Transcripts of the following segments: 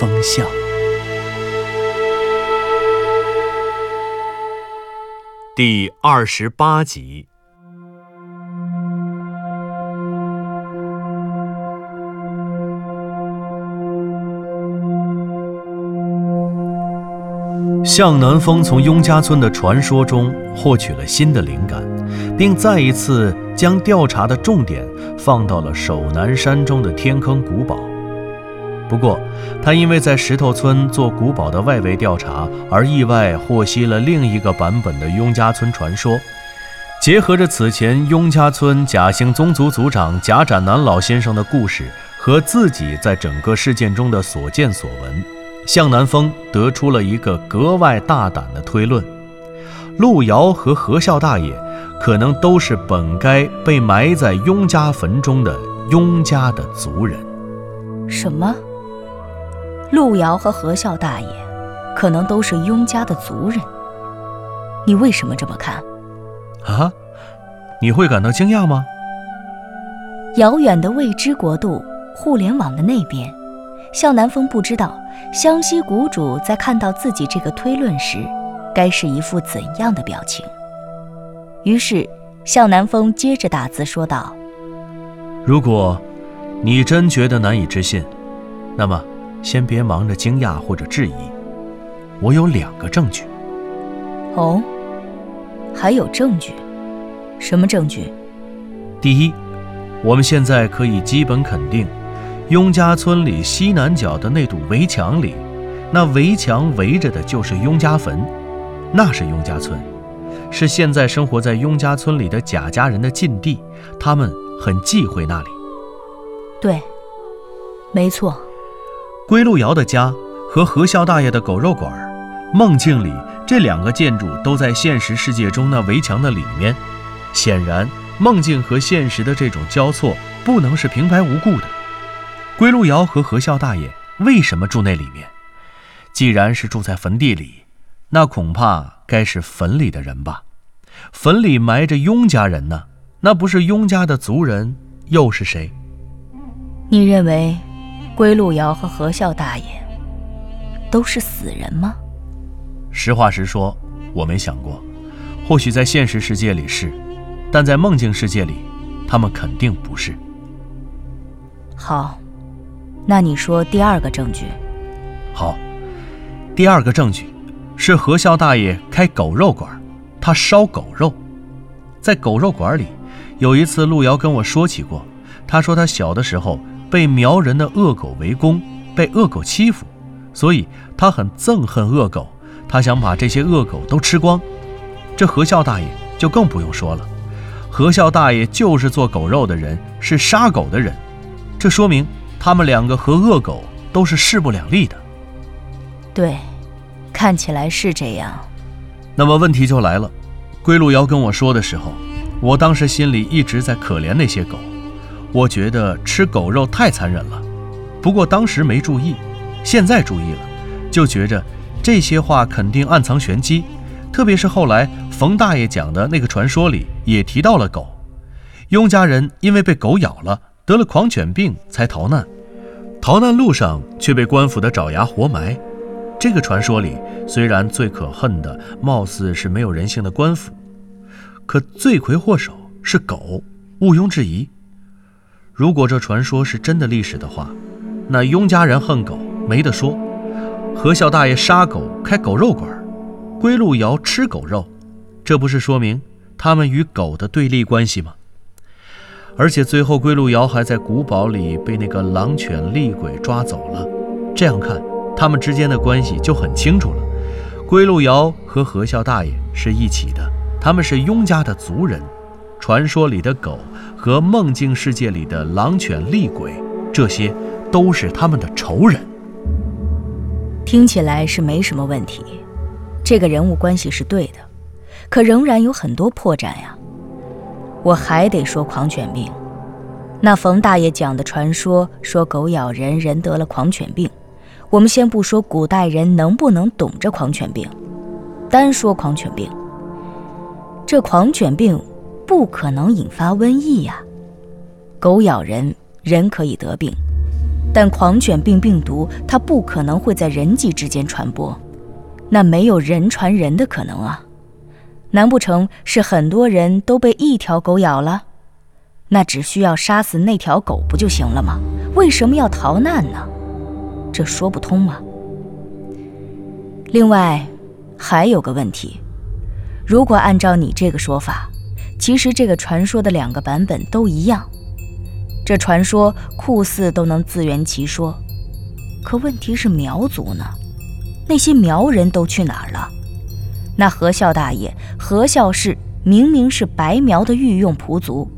风向》第二十八集。向南风从雍家村的传说中获取了新的灵感，并再一次将调查的重点放到了守南山中的天坑古堡。不过，他因为在石头村做古堡的外围调查，而意外获悉了另一个版本的雍家村传说。结合着此前雍家村贾姓宗族族长贾展南老先生的故事和自己在整个事件中的所见所闻，向南风得出了一个格外大胆的推论：路遥和何孝大爷可能都是本该被埋在雍家坟中的雍家的族人。什么？路遥和何孝大爷可能都是雍家的族人？你为什么这么看？啊，你会感到惊讶吗？遥远的未知国度，互联网的那边，向南风不知道湘西谷主在看到自己这个推论时，该是一副怎样的表情。于是，向南风接着打字说道如果你真觉得难以置信，那么先别忙着惊讶或者质疑，我有两个证据。：“哦，还有证据？什么证据？第一，我们现在可以基本肯定，雍家村里西南角的那堵围墙里，那围墙围着的就是雍家坟，那是雍家村，是现在生活在雍家村里的贾家人的禁地，他们很忌讳那里。对，没错。”归路遥的家和何孝大爷的狗肉馆，梦境里这两个建筑都在现实世界中那围墙的里面。显然，梦境和现实的这种交错不能是平白无故的。归路遥和何孝大爷为什么住那里面？既然是住在坟地里，那恐怕该是坟里的人吧？坟里埋着雍家人呢，那不是雍家的族人又是谁？你认为，归路遥和何笑大爷都是死人吗？实话实说，我没想过，或许在现实世界里是，但在梦境世界里，他们肯定不是。好，那你说第二个证据？好，第二个证据是何笑大爷开狗肉馆，他烧狗肉。在狗肉馆里，有一次路遥跟我说起过，他说他小的时候被苗人的恶狗围攻，被恶狗欺负，所以他很憎恨恶狗，他想把这些恶狗都吃光。这何孝大爷就更不用说了，何孝大爷就是做狗肉的人，是杀狗的人，这说明他们两个和恶狗都是势不两立的。对，看起来是这样。那么问题就来了，归路遥跟我说的时候，我当时心里一直在可怜那些狗，我觉得吃狗肉太残忍了。不过当时没注意，现在注意了，就觉着这些话肯定暗藏玄机。特别是后来冯大爷讲的那个传说里也提到了狗，雍家人因为被狗咬了，得了狂犬病才逃难，逃难路上却被官府的爪牙活埋。这个传说里，虽然最可恨的貌似是没有人性的官府，可罪魁祸首是狗，毋庸置疑。如果这传说是真的历史的话，那雍家人恨狗没得说，何孝大爷杀狗开狗肉馆，归路遥吃狗肉，这不是说明他们与狗的对立关系吗？而且最后归路遥还在古堡里被那个狼犬厉鬼抓走了，这样看。他们之间的关系就很清楚了，归路遥和何孝大爷是一起的，他们是雍家的族人。传说里的狗和梦境世界里的狼犬厉鬼，这些都是他们的仇人。听起来是没什么问题，这个人物关系是对的，可仍然有很多破绽呀。我还得说狂犬病，那冯大爷讲的传说说狗咬人，人得了狂犬病。我们先不说古代人能不能懂这狂犬病，单说狂犬病，这狂犬病不可能引发瘟疫呀。狗咬人，人可以得病，但狂犬病病毒它不可能会在人际之间传播，那没有人传人的可能啊。难不成是很多人都被一条狗咬了？那只需要杀死那条狗不就行了吗？为什么要逃难呢？这说不通吗？另外，还有个问题：如果按照你这个说法，其实这个传说的两个版本都一样。这传说酷似都能自圆其说，可问题是苗族呢？那些苗人都去哪儿了？那何孝大爷，何孝氏明明是白苗的御用仆族，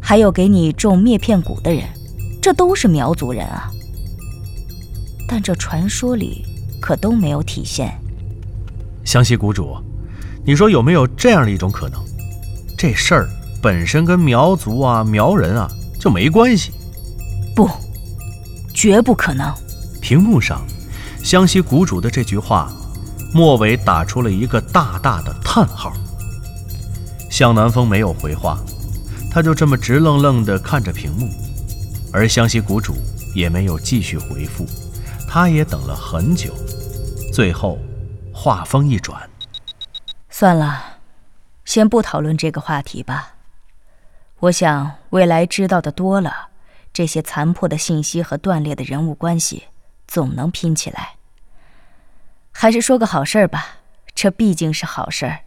还有给你种灭片谷的人，这都是苗族人啊。但这传说里可都没有体现。湘西谷主，你说有没有这样的一种可能？这事儿本身跟苗族啊、苗人啊就没关系？不，绝不可能。屏幕上，湘西谷主的这句话。末尾打出了一个大大的叹号。向南风没有回话，他就这么直愣愣地看着屏幕，而湘西谷主也没有继续回复，他也等了很久，最后话锋一转：“算了，先不讨论这个话题吧。我想未来知道的多了，这些残破的信息和断裂的人物关系，总能拼起来。”还是说个好事儿吧，这毕竟是好事儿。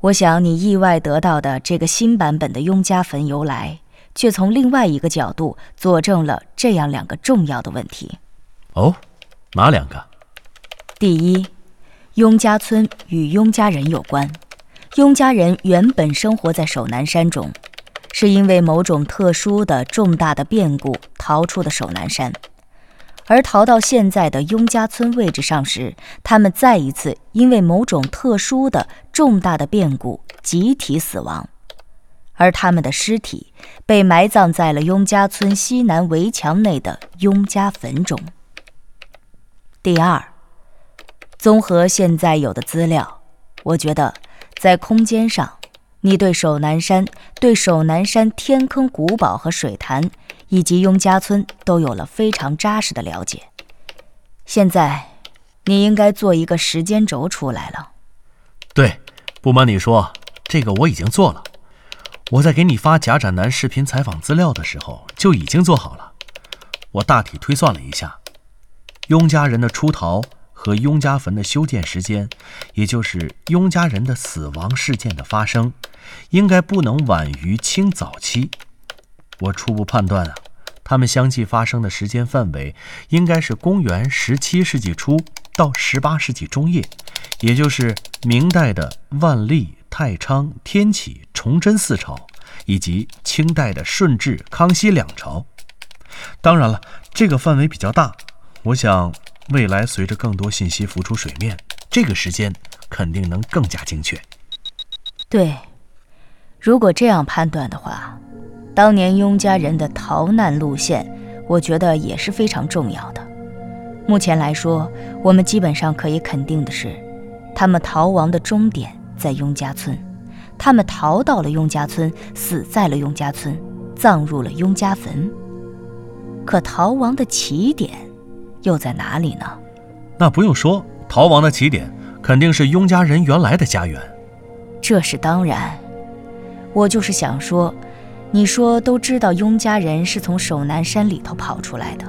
我想你意外得到的这个新版本的雍家坟由来，却从另外一个角度佐证了这样两个重要的问题。哦，哪两个？第一，雍家村与雍家人有关。雍家人原本生活在守南山中，是因为某种特殊的重大的变故逃出的守南山。而逃到现在的雍家村位置上时，他们再一次因为某种特殊的重大的变故集体死亡，而他们的尸体被埋葬在了雍家村西南围墙内的雍家坟中。第二，综合现在有的资料，我觉得在空间上，你对守南山、对守南山天坑古堡和水潭。以及雍家村都有了非常扎实的了解。现在，你应该做一个时间轴出来了。对，不瞒你说，这个我已经做了。我在给你发贾展南视频采访资料的时候就已经做好了。我大体推算了一下，雍家人的出逃和雍家坟的修建时间，也就是雍家人的死亡事件的发生，应该不能晚于清早期。我初步判断啊，他们相继发生的时间范围应该是公元十七世纪初到十八世纪中叶，也就是明代的万历、太昌、天启、崇祯四朝，以及清代的顺治、康熙两朝。当然了，这个范围比较大，我想未来随着更多信息浮出水面，这个时间肯定能更加精确。对，如果这样判断的话。当年雍家人的逃难路线，我觉得也是非常重要的。目前来说，我们基本上可以肯定的是，他们逃亡的终点在雍家村，他们逃到了雍家村，死在了雍家村，葬入了雍家坟。可逃亡的起点又在哪里呢？那不用说，逃亡的起点肯定是雍家人原来的家园。这是当然，我就是想说。你说都知道雍家人是从守南山里头跑出来的，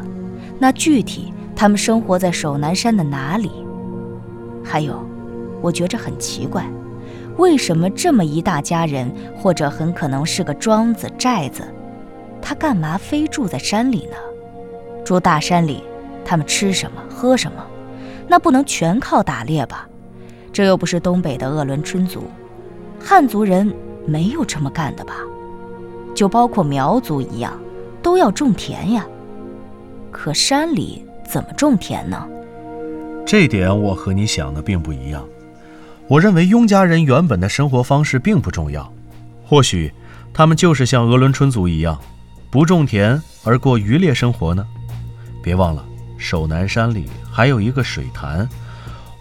那具体他们生活在守南山的哪里？还有，我觉着很奇怪，为什么这么一大家人，或者很可能是个庄子寨子，他干嘛非住在山里呢？住大山里，他们吃什么喝什么？那不能全靠打猎吧？这又不是东北的鄂伦春族，汉族人没有这么干的吧？就包括苗族一样，都要种田呀。可山里怎么种田呢？这点我和你想的并不一样。我认为雍家人原本的生活方式并不重要，或许他们就是像鄂伦春族一样，不种田而过渔猎生活呢。别忘了，守南山里还有一个水潭。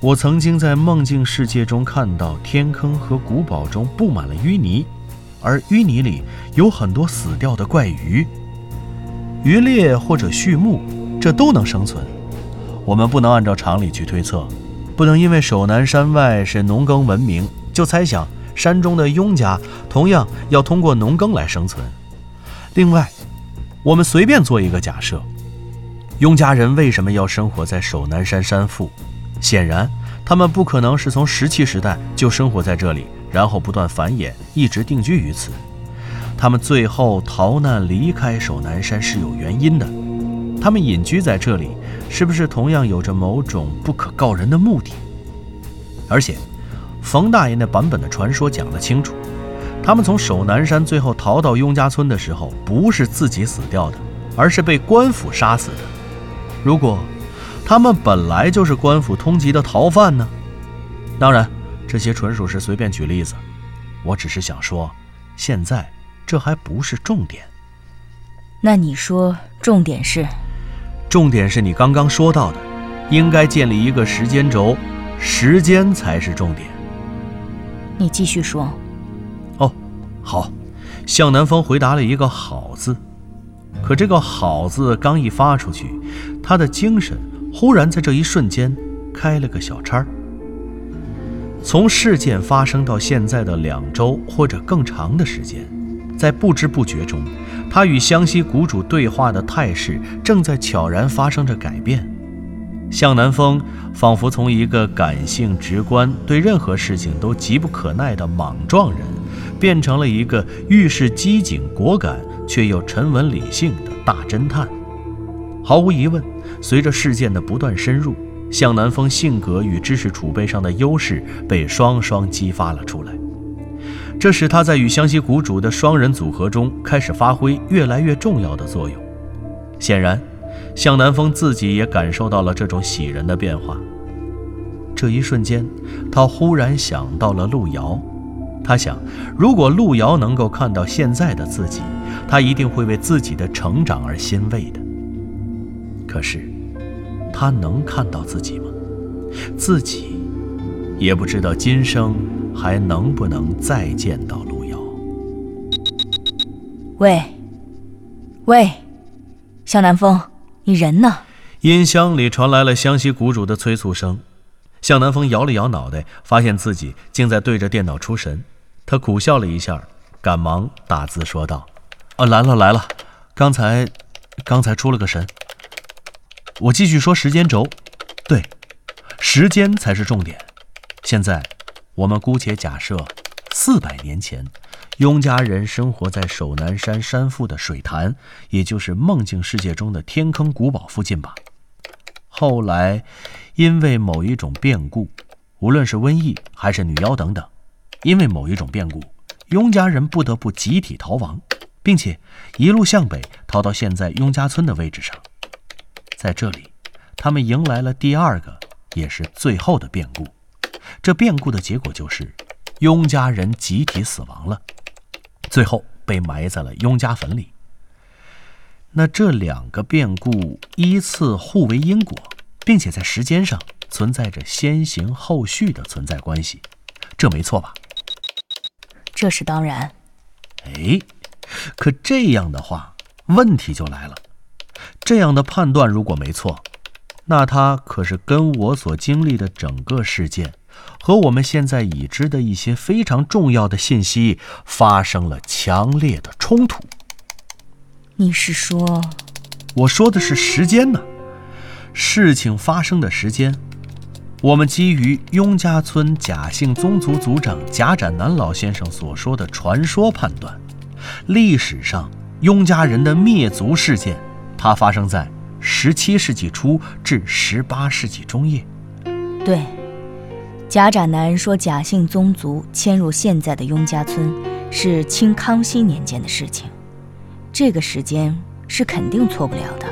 我曾经在梦境世界中看到天坑和古堡中布满了淤泥，而淤泥里有很多死掉的怪鱼。渔猎或者畜牧，这都能生存。我们不能按照常理去推测。不能因为守南山外是农耕文明，就猜想山中的庸家同样要通过农耕来生存。另外，我们随便做一个假设：雍家人为什么要生活在守南山山腹？显然，他们不可能是从石器时代就生活在这里，然后不断繁衍，一直定居于此。他们最后逃难离开守南山是有原因的。他们隐居在这里，是不是同样有着某种不可告人的目的？而且，冯大爷那版本的传说讲得清楚，他们从守南山最后逃到雍家村的时候，不是自己死掉的，而是被官府杀死的。如果他们本来就是官府通缉的逃犯呢？当然，这些纯属是随便举例子。我只是想说，现在这还不是重点。那你说重点是？重点是你刚刚说到的，应该建立一个时间轴，时间才是重点。你继续说。哦，好。向南风回答了一个“好”字，可这个“好”字刚一发出去，他的精神忽然在这一瞬间开了个小差。从事件发生到现在的两周或者更长的时间，在不知不觉中。他与湘西谷主对话的态势正在悄然发生着改变，向南风仿佛从一个感性直观、对任何事情都急不可耐的莽撞人，变成了一个遇事机警果敢却又沉稳理性的大侦探。毫无疑问，随着事件的不断深入，向南风性格与知识储备上的优势被双双激发了出来。这使他在与湘西谷主的双人组合中开始发挥越来越重要的作用。显然，向南风自己也感受到了这种喜人的变化。这一瞬间，他忽然想到了路遥。他想，如果路遥能够看到现在的自己，他一定会为自己的成长而欣慰的。可是，他能看到自己吗？自己也不知道今生。还能不能再见到路遥？喂，喂，向南风，你人呢？音箱里传来了湘西谷主的催促声。向南风摇了摇脑袋，发现自己竟在对着电脑出神。他苦笑了一下，赶忙打字说道：“啊，来了来了，刚才，刚才出了个神。我继续说时间轴，对，时间才是重点。现在。”我们姑且假设，四百年前，雍家人生活在守南山山腹的水潭，也就是梦境世界中的天坑古堡附近吧。后来，因为某一种变故，无论是瘟疫还是女妖等等，因为某一种变故，雍家人不得不集体逃亡，并且一路向北逃到现在雍家村的位置上。在这里，他们迎来了第二个，也是最后的变故。这变故的结果就是，雍家人集体死亡了，最后被埋在了雍家坟里。那这两个变故依次互为因果，并且在时间上存在着先行后续的存在关系，这没错吧？这是当然。哎，可这样的话，问题就来了。这样的判断如果没错，那它可是跟我所经历的整个事件。和我们现在已知的一些非常重要的信息发生了强烈的冲突。你是说？我说的是时间呢？事情发生的时间。我们基于雍家村贾姓宗族族长贾展南老先生所说的传说判断，历史上雍家人的灭族事件，它发生在十七世纪初至十八世纪中叶。对。贾展南说：“贾姓宗族迁入现在的雍家村，是清康熙年间的事情。这个时间是肯定错不了的。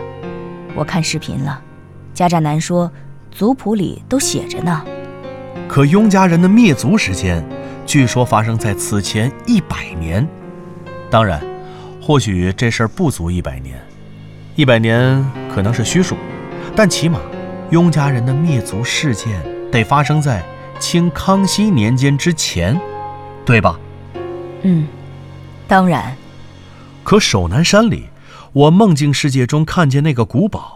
我看视频了，贾展南说，族谱里都写着呢。可雍家人的灭族时间，据说发生在此前一百年。当然，或许这事儿不足一百年，一百年可能是虚数，但起码，雍家人的灭族事件得发生在清康熙年间之前，对吧？嗯，当然。可守南山里，我梦境世界中看见那个古堡，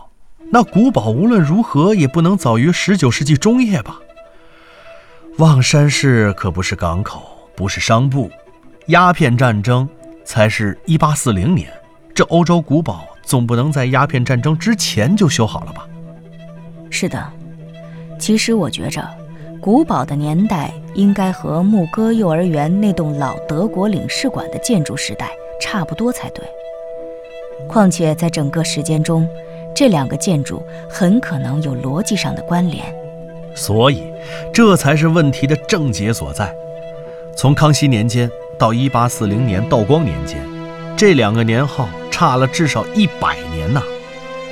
那古堡无论如何也不能早于十九世纪中叶吧？望山市可不是港口，不是商埠，鸦片战争才是一八四零年，这欧洲古堡总不能在鸦片战争之前就修好了吧？是的，其实我觉着，古堡的年代应该和牧歌幼儿园那栋老德国领事馆的建筑时代。差不多才对。况且在整个时间中，这两个建筑很可能有逻辑上的关联。所以，这才是问题的症结所在。从康熙年间到一八四零年道光年间，这两个年号差了至少一百年呐。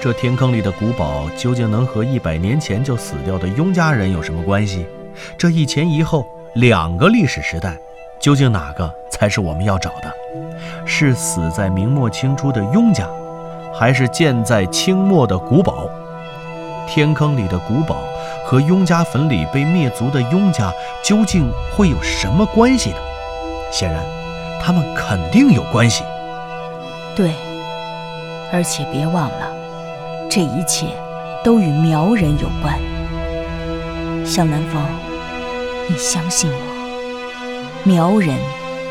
这天坑里的古堡究竟能和一百年前就死掉的雍家人有什么关系？这一前一后两个历史时代，究竟哪个才是我们要找的？是死在明末清初的雍家，还是建在清末的古堡？天坑里的古堡和雍家坟里被灭族的雍家究竟会有什么关系呢？显然，他们肯定有关系。对，而且别忘了，这一切都与苗人有关。向南风，你相信我，苗人。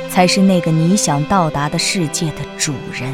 才是那个你想到达的世界的主人。